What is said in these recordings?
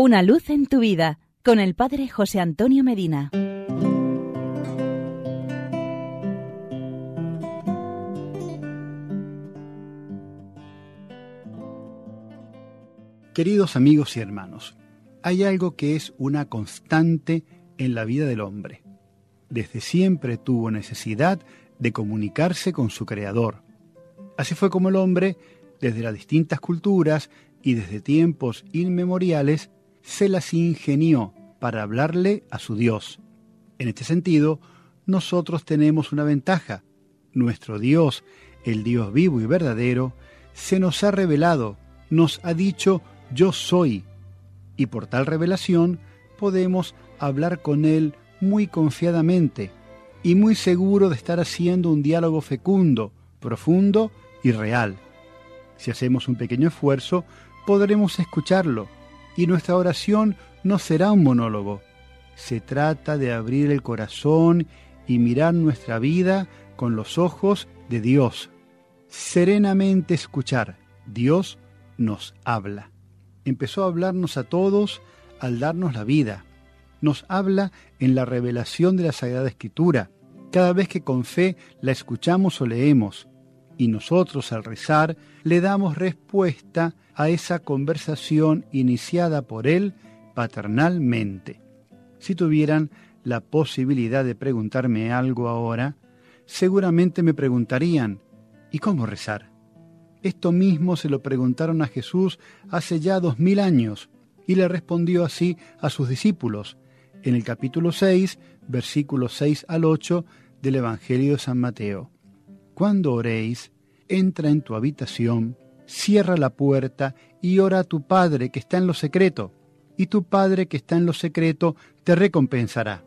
Una luz en tu vida con el Padre José Antonio Medina. Queridos amigos y hermanos, hay algo que es una constante en la vida del hombre. Desde siempre tuvo necesidad de comunicarse con su Creador. Así fue como el hombre, desde las distintas culturas y desde tiempos inmemoriales, se las ingenió para hablarle a su Dios. En este sentido, nosotros tenemos una ventaja. Nuestro Dios, el Dios vivo y verdadero, se nos ha revelado, nos ha dicho yo soy, y por tal revelación podemos hablar con Él muy confiadamente y muy seguro de estar haciendo un diálogo fecundo, profundo y real. Si hacemos un pequeño esfuerzo, podremos escucharlo y nuestra oración no será un monólogo. Se trata de abrir el corazón y mirar nuestra vida con los ojos de Dios. Serenamente escuchar. Dios nos habla. Empezó a hablarnos a todos al darnos la vida. Nos habla en la revelación de la Sagrada Escritura, cada vez que con fe la escuchamos o leemos. Y nosotros al rezar le damos respuesta a esa conversación iniciada por Él paternalmente. Si tuvieran la posibilidad de preguntarme algo ahora, seguramente me preguntarían, ¿y cómo rezar? Esto mismo se lo preguntaron a Jesús hace ya dos mil años, y le respondió así a sus discípulos, en el capítulo 6, versículos 6 al 8 del Evangelio de San Mateo. Cuando oréis, entra en tu habitación, cierra la puerta y ora a tu Padre que está en lo secreto, y tu Padre que está en lo secreto te recompensará.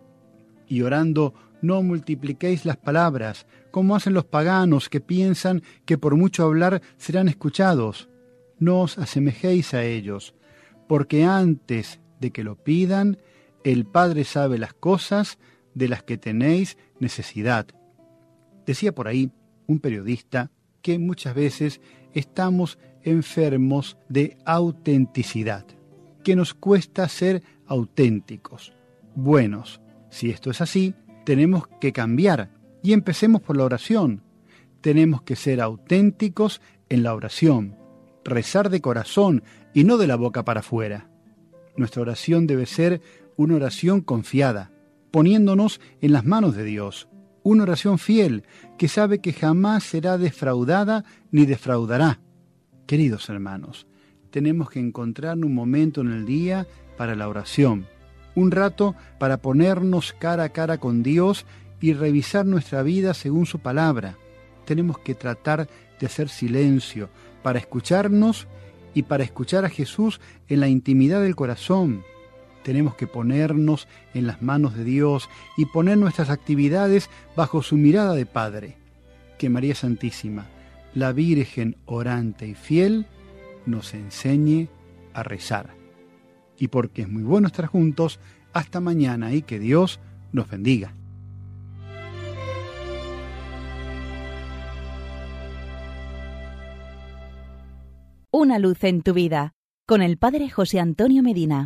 Y orando, no multipliquéis las palabras, como hacen los paganos que piensan que por mucho hablar serán escuchados. No os asemejéis a ellos, porque antes de que lo pidan, el Padre sabe las cosas de las que tenéis necesidad. Decía por ahí un periodista que muchas veces estamos enfermos de autenticidad, que nos cuesta ser auténticos, buenos. Si esto es así, tenemos que cambiar y empecemos por la oración. Tenemos que ser auténticos en la oración, rezar de corazón y no de la boca para afuera. Nuestra oración debe ser una oración confiada, poniéndonos en las manos de Dios, una oración fiel que sabe que jamás será defraudada ni defraudará. Queridos hermanos, tenemos que encontrar un momento en el día para la oración, un rato para ponernos cara a cara con Dios y revisar nuestra vida según su palabra. Tenemos que tratar de hacer silencio para escucharnos y para escuchar a Jesús en la intimidad del corazón tenemos que ponernos en las manos de Dios y poner nuestras actividades bajo su mirada de Padre. Que María Santísima, la Virgen orante y fiel, nos enseñe a rezar. Y porque es muy bueno estar juntos, hasta mañana y que Dios nos bendiga. Una luz en tu vida con el Padre José Antonio Medina.